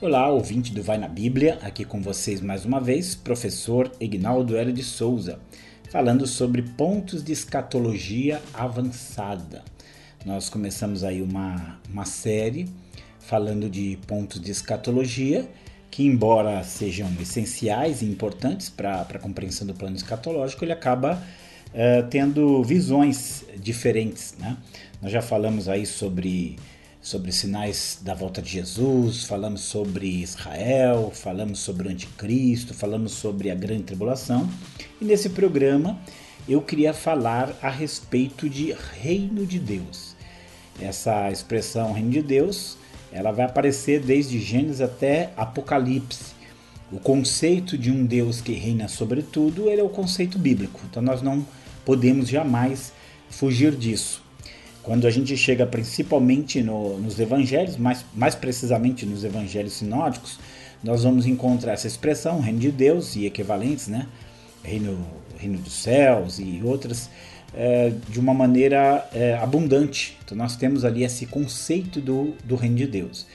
Olá, ouvinte do Vai na Bíblia, aqui com vocês mais uma vez, professor Ignaldo L. de Souza, falando sobre pontos de escatologia avançada. Nós começamos aí uma, uma série falando de pontos de escatologia, que embora sejam essenciais e importantes para a compreensão do plano escatológico, ele acaba uh, tendo visões diferentes. Né? Nós já falamos aí sobre sobre sinais da volta de Jesus, falamos sobre Israel, falamos sobre o anticristo, falamos sobre a grande tribulação. E nesse programa eu queria falar a respeito de reino de Deus. Essa expressão reino de Deus, ela vai aparecer desde Gênesis até Apocalipse. O conceito de um Deus que reina sobre tudo, ele é o conceito bíblico. Então nós não podemos jamais fugir disso. Quando a gente chega principalmente no, nos evangelhos, mais, mais precisamente nos evangelhos sinóticos, nós vamos encontrar essa expressão, reino de Deus e equivalentes, né? Reino, reino dos céus e outras, é, de uma maneira é, abundante. Então nós temos ali esse conceito do, do reino de Deus.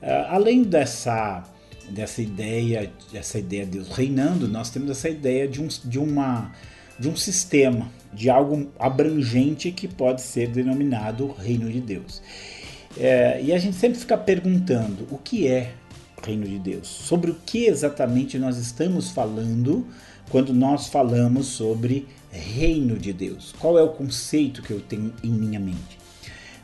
É, além dessa, dessa ideia, essa ideia de Deus reinando, nós temos essa ideia de, um, de uma de um sistema, de algo abrangente que pode ser denominado reino de Deus. É, e a gente sempre fica perguntando o que é reino de Deus, sobre o que exatamente nós estamos falando quando nós falamos sobre reino de Deus. Qual é o conceito que eu tenho em minha mente?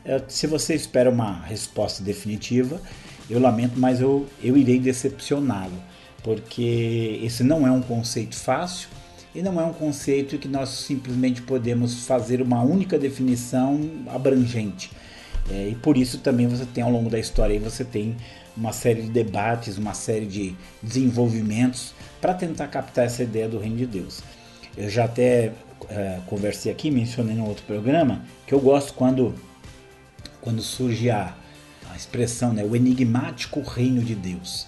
É, se você espera uma resposta definitiva, eu lamento, mas eu, eu irei decepcioná-lo, porque esse não é um conceito fácil e não é um conceito que nós simplesmente podemos fazer uma única definição abrangente. É, e por isso também você tem ao longo da história você tem uma série de debates, uma série de desenvolvimentos para tentar captar essa ideia do reino de Deus. Eu já até é, conversei aqui, mencionei no outro programa, que eu gosto quando, quando surge a, a expressão, né, o enigmático reino de Deus.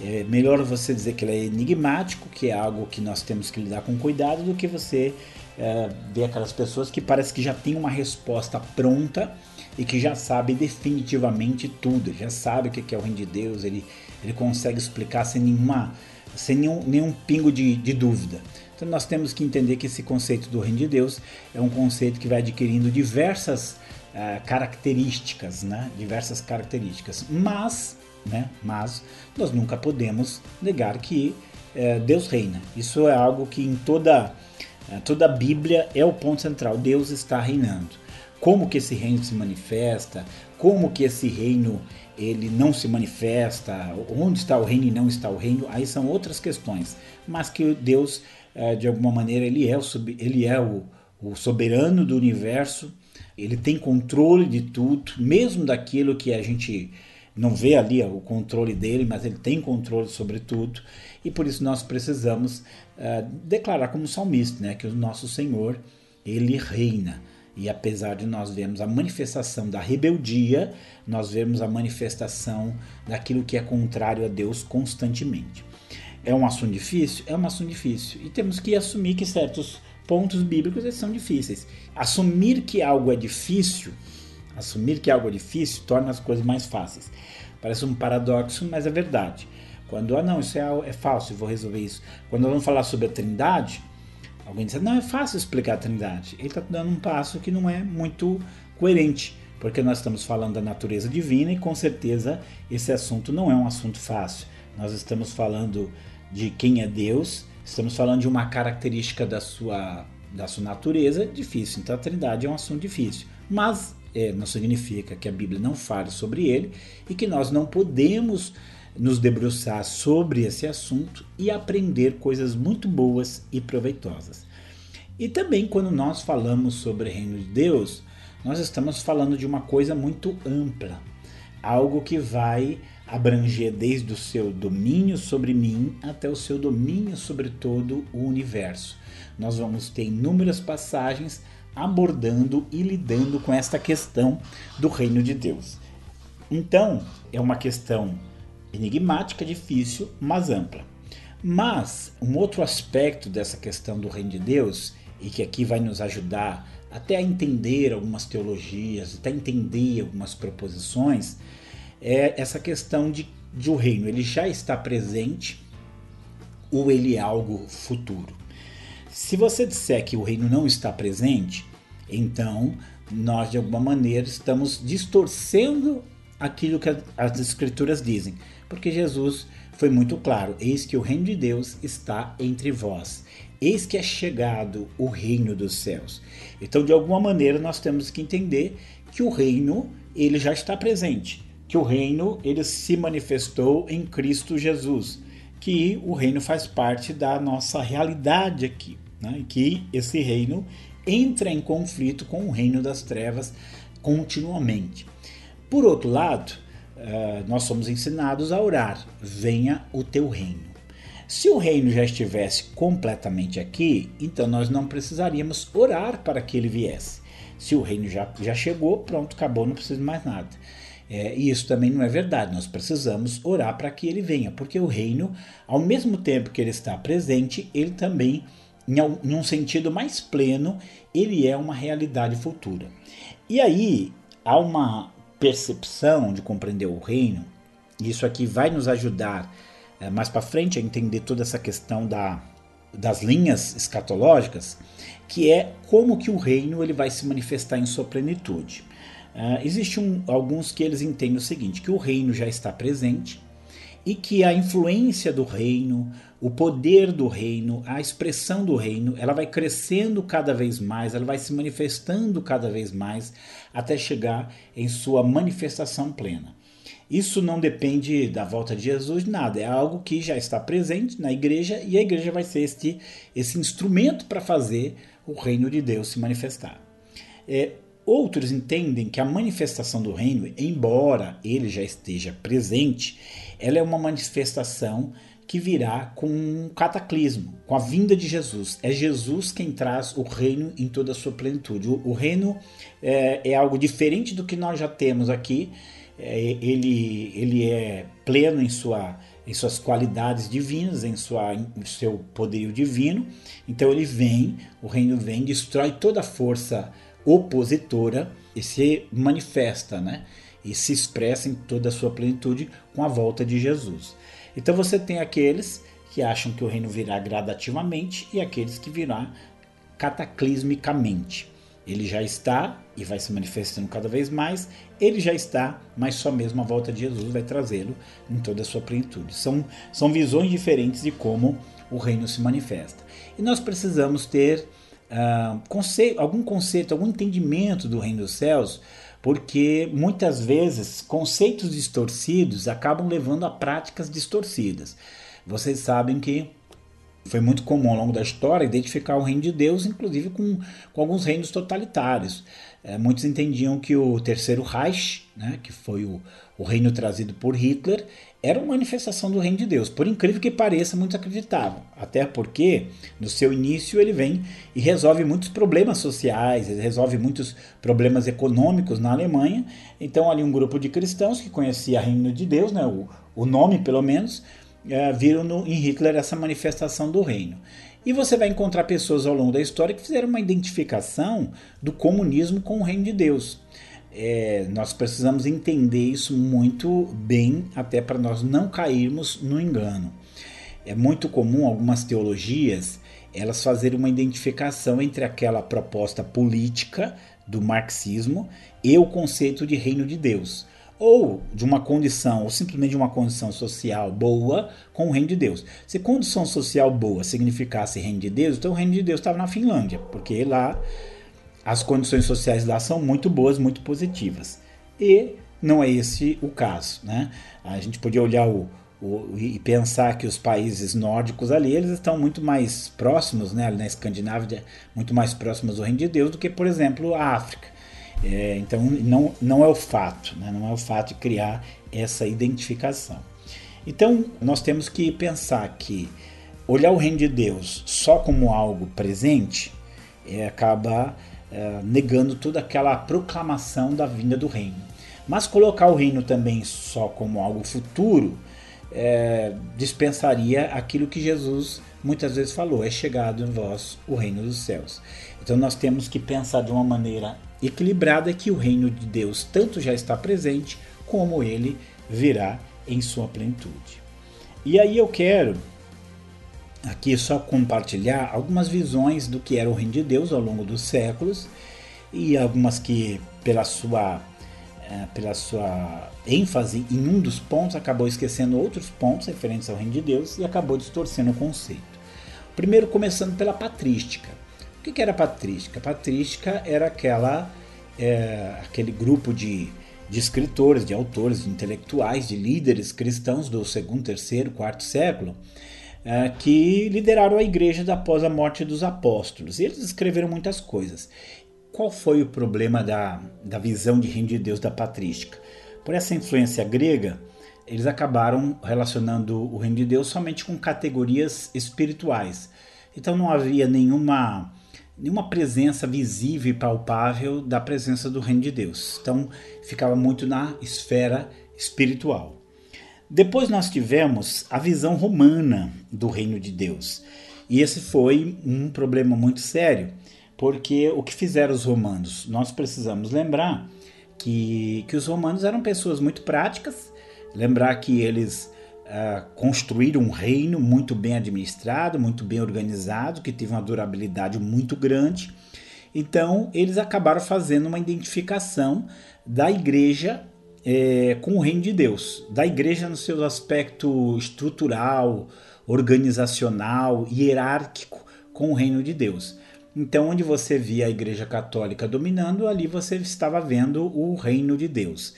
É melhor você dizer que ele é enigmático, que é algo que nós temos que lidar com cuidado, do que você é, ver aquelas pessoas que parece que já tem uma resposta pronta e que já sabe definitivamente tudo, já sabe o que é o reino de Deus, ele, ele consegue explicar sem nenhuma sem nenhum, nenhum pingo de, de dúvida. Então nós temos que entender que esse conceito do reino de Deus é um conceito que vai adquirindo diversas uh, características, né? diversas características, mas né? Mas nós nunca podemos negar que é, Deus reina. Isso é algo que em toda é, toda a Bíblia é o ponto central. Deus está reinando. Como que esse reino se manifesta? Como que esse reino ele não se manifesta? Onde está o reino e não está o reino? Aí são outras questões. Mas que Deus é, de alguma maneira ele é o ele é o, o soberano do universo. Ele tem controle de tudo, mesmo daquilo que a gente não vê ali o controle dele, mas ele tem controle sobre tudo, e por isso nós precisamos uh, declarar como salmista, né, que o nosso Senhor, ele reina. E apesar de nós vermos a manifestação da rebeldia, nós vemos a manifestação daquilo que é contrário a Deus constantemente. É um assunto difícil? É um assunto difícil. E temos que assumir que certos pontos bíblicos são difíceis. Assumir que algo é difícil Assumir que algo é difícil torna as coisas mais fáceis. Parece um paradoxo, mas é verdade. Quando, ah, não, isso é, é fácil, vou resolver isso. Quando vamos falar sobre a trindade, alguém diz, não, é fácil explicar a trindade. Ele está dando um passo que não é muito coerente, porque nós estamos falando da natureza divina e com certeza esse assunto não é um assunto fácil. Nós estamos falando de quem é Deus, estamos falando de uma característica da sua, da sua natureza difícil. Então a trindade é um assunto difícil. Mas é, não significa que a Bíblia não fale sobre ele e que nós não podemos nos debruçar sobre esse assunto e aprender coisas muito boas e proveitosas. E também quando nós falamos sobre o reino de Deus, nós estamos falando de uma coisa muito ampla, algo que vai abranger desde o seu domínio sobre mim até o seu domínio sobre todo o universo. Nós vamos ter inúmeras passagens abordando e lidando com esta questão do reino de Deus. Então, é uma questão enigmática, difícil, mas ampla. Mas um outro aspecto dessa questão do reino de Deus, e que aqui vai nos ajudar até a entender algumas teologias, até entender algumas proposições, é essa questão de de o reino ele já está presente ou ele é algo futuro. Se você disser que o reino não está presente, então nós de alguma maneira estamos distorcendo aquilo que as escrituras dizem, porque Jesus foi muito claro: eis que o reino de Deus está entre vós. Eis que é chegado o reino dos céus. Então, de alguma maneira, nós temos que entender que o reino ele já está presente, que o reino ele se manifestou em Cristo Jesus, que o reino faz parte da nossa realidade aqui, né? que esse reino entra em conflito com o reino das trevas continuamente. Por outro lado, eh, nós somos ensinados a orar: venha o teu reino. Se o reino já estivesse completamente aqui, então nós não precisaríamos orar para que ele viesse. Se o reino já, já chegou, pronto, acabou, não precisa mais nada. É, e isso também não é verdade. Nós precisamos orar para que ele venha, porque o reino, ao mesmo tempo que ele está presente, ele também, em um sentido mais pleno, ele é uma realidade futura. E aí há uma percepção de compreender o reino, e isso aqui vai nos ajudar é, mais para frente a entender toda essa questão da, das linhas escatológicas, que é como que o reino ele vai se manifestar em sua plenitude. Uh, Existem um, alguns que eles entendem o seguinte, que o reino já está presente e que a influência do reino, o poder do reino, a expressão do reino, ela vai crescendo cada vez mais, ela vai se manifestando cada vez mais até chegar em sua manifestação plena. Isso não depende da volta de Jesus, nada, é algo que já está presente na igreja e a igreja vai ser este, esse instrumento para fazer o reino de Deus se manifestar. É, outros entendem que a manifestação do reino, embora ele já esteja presente, ela é uma manifestação que virá com um cataclismo, com a vinda de Jesus. É Jesus quem traz o reino em toda a sua plenitude. O, o reino é, é, algo diferente do que nós já temos aqui. É, ele, ele é pleno em, sua, em suas qualidades divinas, em, sua, em seu poderio divino. Então ele vem, o reino vem, destrói toda a força opositora e se manifesta, né? E se expressa em toda a sua plenitude com a volta de Jesus. Então você tem aqueles que acham que o reino virá gradativamente e aqueles que virá cataclismicamente. Ele já está e vai se manifestando cada vez mais. Ele já está, mas só mesmo a volta de Jesus vai trazê-lo em toda a sua plenitude. São, são visões diferentes de como o reino se manifesta. E nós precisamos ter uh, algum conceito, algum entendimento do reino dos céus porque muitas vezes conceitos distorcidos acabam levando a práticas distorcidas. Vocês sabem que foi muito comum ao longo da história identificar o reino de Deus, inclusive com, com alguns reinos totalitários. É, muitos entendiam que o Terceiro Reich, né, que foi o, o reino trazido por Hitler, era uma manifestação do reino de Deus. Por incrível que pareça, muitos acreditavam. Até porque, no seu início, ele vem e resolve muitos problemas sociais, resolve muitos problemas econômicos na Alemanha. Então, ali um grupo de cristãos que conhecia o reino de Deus, né, o, o nome pelo menos, é, viram no, em Hitler essa manifestação do reino. E você vai encontrar pessoas ao longo da história que fizeram uma identificação do comunismo com o reino de Deus. É, nós precisamos entender isso muito bem, até para nós não cairmos no engano. É muito comum algumas teologias elas fazerem uma identificação entre aquela proposta política do marxismo e o conceito de reino de Deus ou de uma condição, ou simplesmente de uma condição social boa com o reino de Deus. Se condição social boa significasse reino de Deus, então o reino de Deus estava na Finlândia, porque lá as condições sociais lá são muito boas, muito positivas. E não é esse o caso, né? A gente podia olhar o, o, e pensar que os países nórdicos ali eles estão muito mais próximos, né, ali na Escandinávia, muito mais próximos do reino de Deus do que, por exemplo, a África. É, então não, não é o fato, né? não é o fato de criar essa identificação. Então nós temos que pensar que olhar o reino de Deus só como algo presente é, acaba é, negando toda aquela proclamação da vinda do reino. Mas colocar o reino também só como algo futuro é, dispensaria aquilo que Jesus muitas vezes falou: é chegado em vós o reino dos céus. Então nós temos que pensar de uma maneira equilibrada que o reino de Deus tanto já está presente como ele virá em sua plenitude. E aí eu quero aqui só compartilhar algumas visões do que era o reino de Deus ao longo dos séculos e algumas que pela sua é, pela sua ênfase em um dos pontos acabou esquecendo outros pontos referentes ao reino de Deus e acabou distorcendo o conceito. Primeiro começando pela patrística. O que era patrística? Patrística era aquela é, aquele grupo de, de escritores, de autores, de intelectuais, de líderes cristãos do segundo, terceiro, quarto século é, que lideraram a igreja após a morte dos apóstolos. Eles escreveram muitas coisas. Qual foi o problema da, da visão de reino de Deus da patrística? Por essa influência grega, eles acabaram relacionando o reino de Deus somente com categorias espirituais. Então não havia nenhuma nenhuma presença visível e palpável da presença do reino de Deus. Então ficava muito na esfera espiritual. Depois nós tivemos a visão romana do reino de Deus. E esse foi um problema muito sério, porque o que fizeram os romanos? Nós precisamos lembrar que, que os romanos eram pessoas muito práticas, lembrar que eles uh, construíram um reino muito bem administrado, muito bem organizado, que teve uma durabilidade muito grande. Então, eles acabaram fazendo uma identificação da igreja é, com o reino de Deus, da igreja no seu aspecto estrutural, organizacional, hierárquico com o reino de Deus. Então, onde você via a igreja católica dominando, ali você estava vendo o reino de Deus.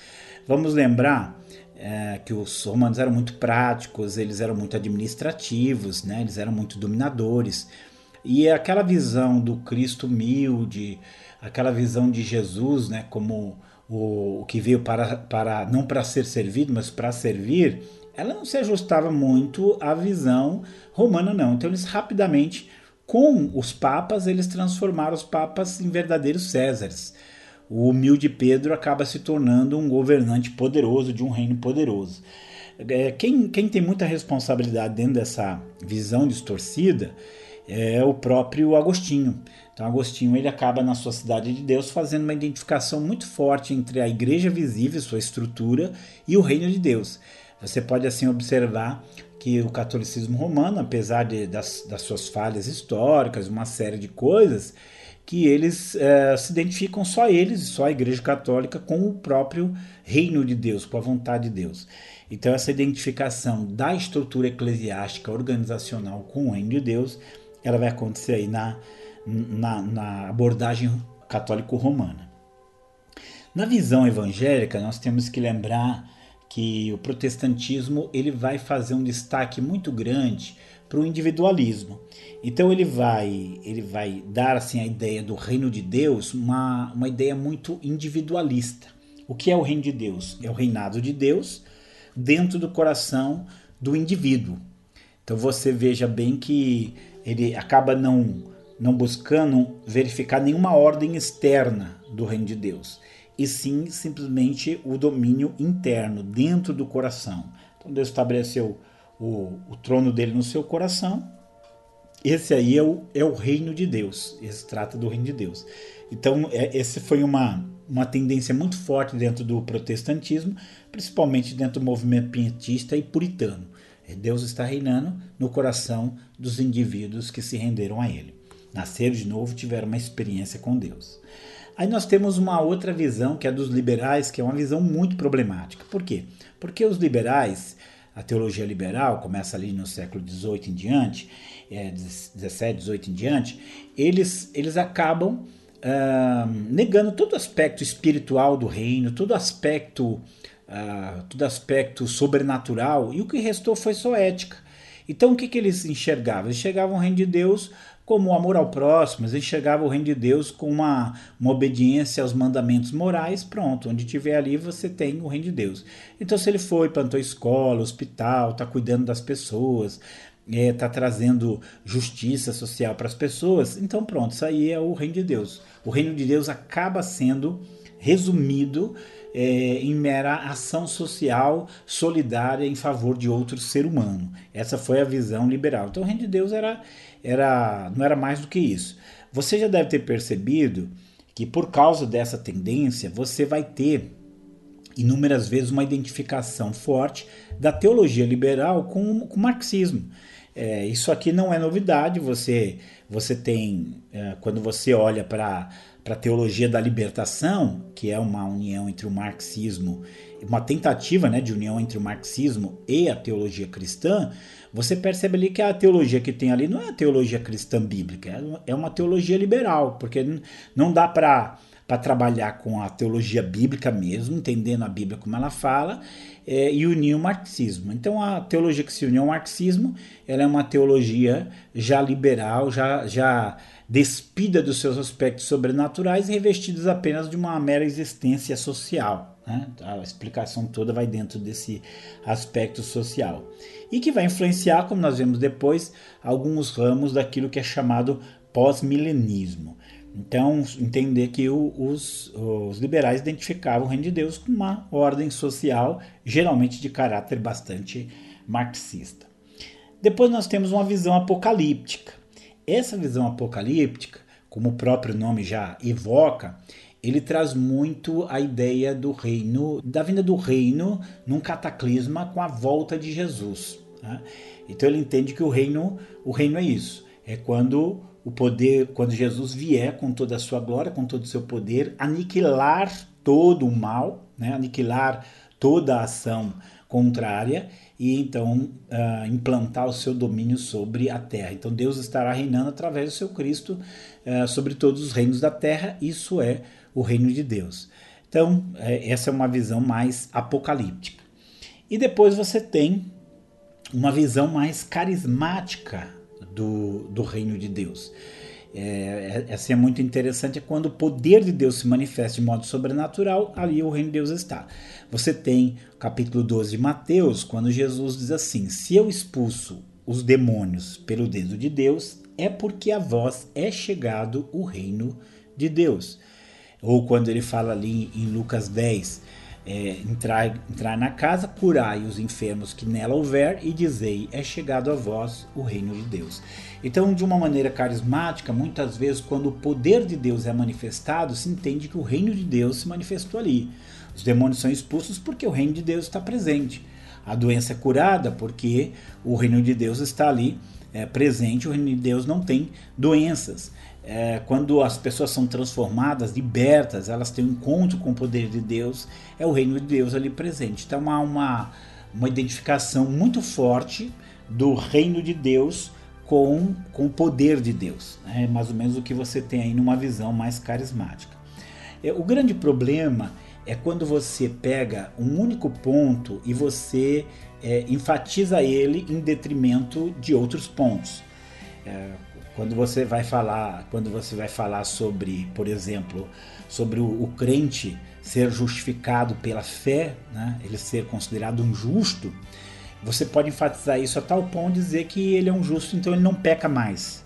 Vamos lembrar é, que os romanos eram muito práticos, eles eram muito administrativos, né? eles eram muito dominadores. E aquela visão do Cristo humilde, aquela visão de Jesus né, como o, que veio para, para não para ser servido, mas para servir, ela não se ajustava muito à visão romana, não. Então eles rapidamente, com os papas, eles transformaram os papas em verdadeiros césares. O humilde Pedro acaba se tornando um governante poderoso de um reino poderoso. É, quem, quem tem muita responsabilidade dentro dessa visão distorcida é o próprio Agostinho. Então Agostinho ele acaba na sua cidade de Deus fazendo uma identificação muito forte entre a igreja visível, sua estrutura, e o reino de Deus. Você pode assim observar que o catolicismo romano, apesar de, das, das suas falhas históricas, uma série de coisas, que eles é, se identificam só eles, só a Igreja Católica, com o próprio reino de Deus, com a vontade de Deus. Então, essa identificação da estrutura eclesiástica organizacional com o reino de Deus, ela vai acontecer aí na, na, na abordagem católico-romana. Na visão evangélica, nós temos que lembrar que o protestantismo ele vai fazer um destaque muito grande para o individualismo. Então ele vai ele vai dar assim a ideia do reino de Deus, uma, uma ideia muito individualista. O que é o reino de Deus? É o reinado de Deus dentro do coração do indivíduo. Então você veja bem que ele acaba não não buscando verificar nenhuma ordem externa do reino de Deus, e sim simplesmente o domínio interno, dentro do coração. Então Deus estabeleceu o, o trono dele no seu coração. Esse aí é o, é o reino de Deus. Esse trata do reino de Deus. Então, é, esse foi uma, uma tendência muito forte dentro do protestantismo, principalmente dentro do movimento pietista e puritano. Deus está reinando no coração dos indivíduos que se renderam a Ele nasceram de novo, tiveram uma experiência com Deus. Aí nós temos uma outra visão, que é dos liberais, que é uma visão muito problemática. Por quê? Porque os liberais, a teologia liberal, começa ali no século XVIII em diante, é, 17, 18 em diante, eles, eles acabam uh, negando todo aspecto espiritual do reino, todo aspecto, uh, todo aspecto sobrenatural, e o que restou foi só ética. Então o que, que eles enxergavam? Eles enxergavam o reino de Deus como o amor ao próximo, ele chegava ao reino de Deus com uma, uma obediência aos mandamentos morais, pronto, onde tiver ali você tem o reino de Deus. Então se ele foi, plantou escola, hospital, está cuidando das pessoas, está é, tá trazendo justiça social para as pessoas, então pronto, isso aí é o reino de Deus. O reino de Deus acaba sendo resumido é, em mera ação social solidária em favor de outro ser humano. Essa foi a visão liberal. Então o reino de Deus era era, não era mais do que isso. Você já deve ter percebido que por causa dessa tendência você vai ter inúmeras vezes uma identificação forte da teologia liberal com, com o marxismo. É, isso aqui não é novidade, você, você tem, é, quando você olha para a teologia da libertação, que é uma união entre o marxismo, uma tentativa né, de união entre o marxismo e a teologia cristã, você percebe ali que a teologia que tem ali não é a teologia cristã bíblica, é, é uma teologia liberal, porque não dá para para trabalhar com a teologia bíblica mesmo, entendendo a Bíblia como ela fala, é, e unir o marxismo. Então a teologia que se uniu ao marxismo, ela é uma teologia já liberal, já, já despida dos seus aspectos sobrenaturais e revestidos apenas de uma mera existência social. Né? A explicação toda vai dentro desse aspecto social. E que vai influenciar, como nós vemos depois, alguns ramos daquilo que é chamado pós-milenismo. Então, entender que o, os, os, liberais identificavam o reino de Deus com uma ordem social, geralmente de caráter bastante marxista. Depois nós temos uma visão apocalíptica. Essa visão apocalíptica, como o próprio nome já evoca, ele traz muito a ideia do reino, da vinda do reino num cataclisma com a volta de Jesus. Né? Então ele entende que o reino, o reino é isso, é quando o poder, quando Jesus vier com toda a sua glória, com todo o seu poder, aniquilar todo o mal, né? aniquilar toda a ação contrária e então uh, implantar o seu domínio sobre a terra. Então Deus estará reinando através do seu Cristo uh, sobre todos os reinos da terra, isso é o reino de Deus. Então, é, essa é uma visão mais apocalíptica. E depois você tem uma visão mais carismática do, do reino de Deus. É, essa é muito interessante, é quando o poder de Deus se manifesta de modo sobrenatural, ali o reino de Deus está. Você tem capítulo 12 de Mateus, quando Jesus diz assim: Se eu expulso os demônios pelo dedo de Deus, é porque a vós é chegado o reino de Deus. Ou quando ele fala ali em Lucas 10, é, entrar, entrar na casa, curai os enfermos que nela houver e dizei: é chegado a vós o reino de Deus. Então, de uma maneira carismática, muitas vezes, quando o poder de Deus é manifestado, se entende que o reino de Deus se manifestou ali. Os demônios são expulsos porque o reino de Deus está presente. A doença é curada porque o reino de Deus está ali é, presente. O reino de Deus não tem doenças é, quando as pessoas são transformadas, libertas, elas têm um encontro com o poder de Deus, é o reino de Deus ali presente. Então há uma, uma identificação muito forte do reino de Deus com, com o poder de Deus. É né? mais ou menos o que você tem aí numa visão mais carismática. É, o grande problema é quando você pega um único ponto e você é, enfatiza ele em detrimento de outros pontos. É, quando você vai falar, quando você vai falar sobre, por exemplo, sobre o, o crente ser justificado pela fé, né, ele ser considerado um justo, você pode enfatizar isso a tal ponto de dizer que ele é um justo, então ele não peca mais.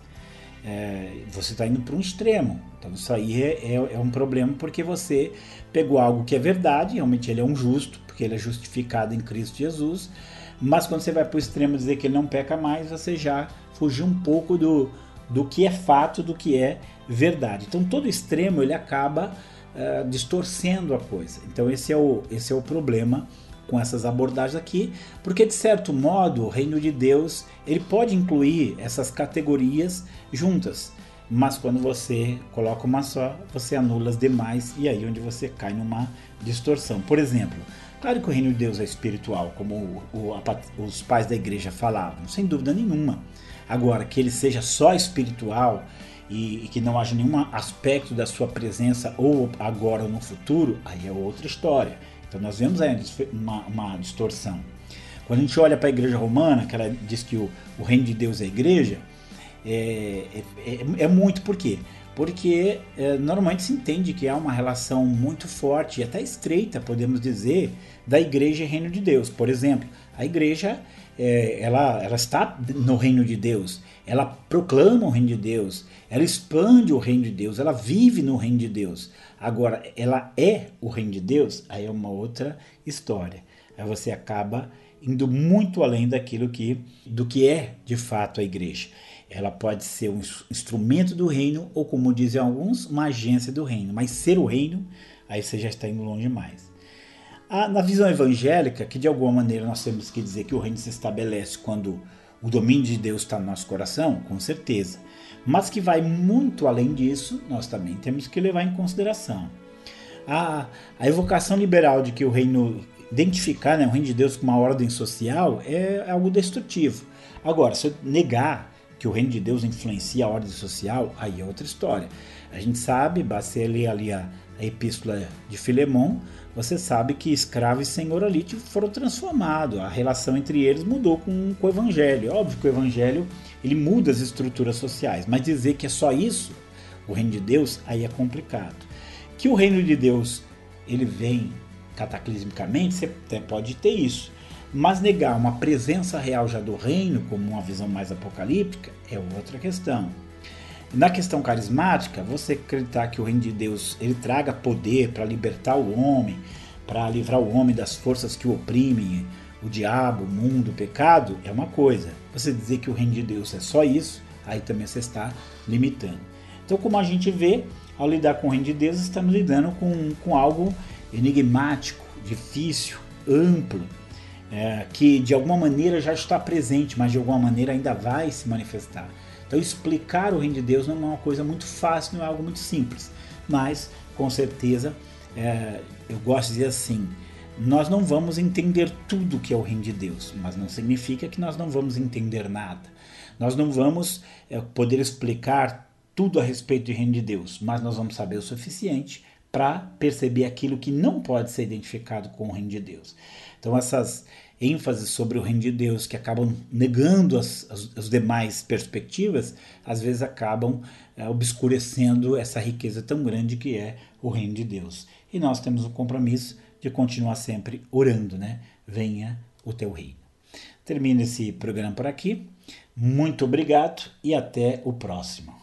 É, você está indo para um extremo. Então isso aí é, é, é, um problema porque você pegou algo que é verdade, realmente ele é um justo, porque ele é justificado em Cristo Jesus, mas quando você vai para o extremo dizer que ele não peca mais, você já fugiu um pouco do, do que é fato, do que é verdade. Então todo extremo ele acaba uh, distorcendo a coisa. Então esse é o, esse é o problema com essas abordagens aqui, porque de certo modo o reino de Deus ele pode incluir essas categorias juntas, mas quando você coloca uma só, você anula as demais e aí é onde você cai numa distorção. Por exemplo, claro que o reino de Deus é espiritual, como o, o, a, os pais da igreja falavam, sem dúvida nenhuma. Agora, que ele seja só espiritual e, e, que não haja nenhum aspecto da sua presença ou agora ou no futuro, aí é outra história. Então nós vemos aí uma, uma distorção. Quando a gente olha para a igreja romana, que ela diz que o, o reino de Deus é a igreja, é, é, é, é muito por quê? Porque é, normalmente se entende que há uma relação muito forte e até estreita, podemos dizer, da igreja e reino de Deus. Por exemplo, a igreja é, ela, ela está no reino de Deus, ela proclama o reino de Deus, ela expande o reino de Deus, ela vive no reino de Deus. Agora, ela é o reino de Deus, aí é uma outra história. Aí você acaba indo muito além daquilo que do que é de fato a igreja. Ela pode ser um instrumento do reino ou, como dizem alguns, uma agência do reino. Mas ser o reino, aí você já está indo longe demais. na visão evangélica, que de alguma maneira nós temos que dizer que o reino se estabelece quando o domínio de Deus está no nosso coração, com certeza. Mas que vai muito além disso, nós também temos que levar em consideração. A, a evocação liberal de que o reino, identificar né, o reino de Deus com uma ordem social é algo destrutivo. Agora, se eu negar que o reino de Deus influencia a ordem social, aí é outra história. A gente sabe, basta ler ali a, a epístola de Filemão, você sabe que escravo e senhor ali foram transformados, a relação entre eles mudou com, com o evangelho. Óbvio que o evangelho ele muda as estruturas sociais, mas dizer que é só isso, o reino de Deus, aí é complicado. Que o reino de Deus ele vem cataclismicamente, você até pode ter isso, mas negar uma presença real já do reino como uma visão mais apocalíptica é outra questão. Na questão carismática, você acreditar que o reino de Deus ele traga poder para libertar o homem, para livrar o homem das forças que o oprimem, o diabo, o mundo, o pecado, é uma coisa. Você dizer que o reino de Deus é só isso, aí também você está limitando. Então, como a gente vê, ao lidar com o reino de Deus, estamos lidando com, com algo enigmático, difícil, amplo, é, que de alguma maneira já está presente, mas de alguma maneira ainda vai se manifestar. Então, explicar o reino de Deus não é uma coisa muito fácil, não é algo muito simples. Mas, com certeza, é, eu gosto de dizer assim: nós não vamos entender tudo que é o reino de Deus, mas não significa que nós não vamos entender nada. Nós não vamos é, poder explicar tudo a respeito do reino de Deus, mas nós vamos saber o suficiente para perceber aquilo que não pode ser identificado com o reino de Deus. Então, essas ênfases sobre o reino de Deus que acabam negando as, as, as demais perspectivas, às vezes acabam é, obscurecendo essa riqueza tão grande que é o reino de Deus. E nós temos o compromisso de continuar sempre orando, né? Venha o teu reino. Termino esse programa por aqui. Muito obrigado e até o próximo.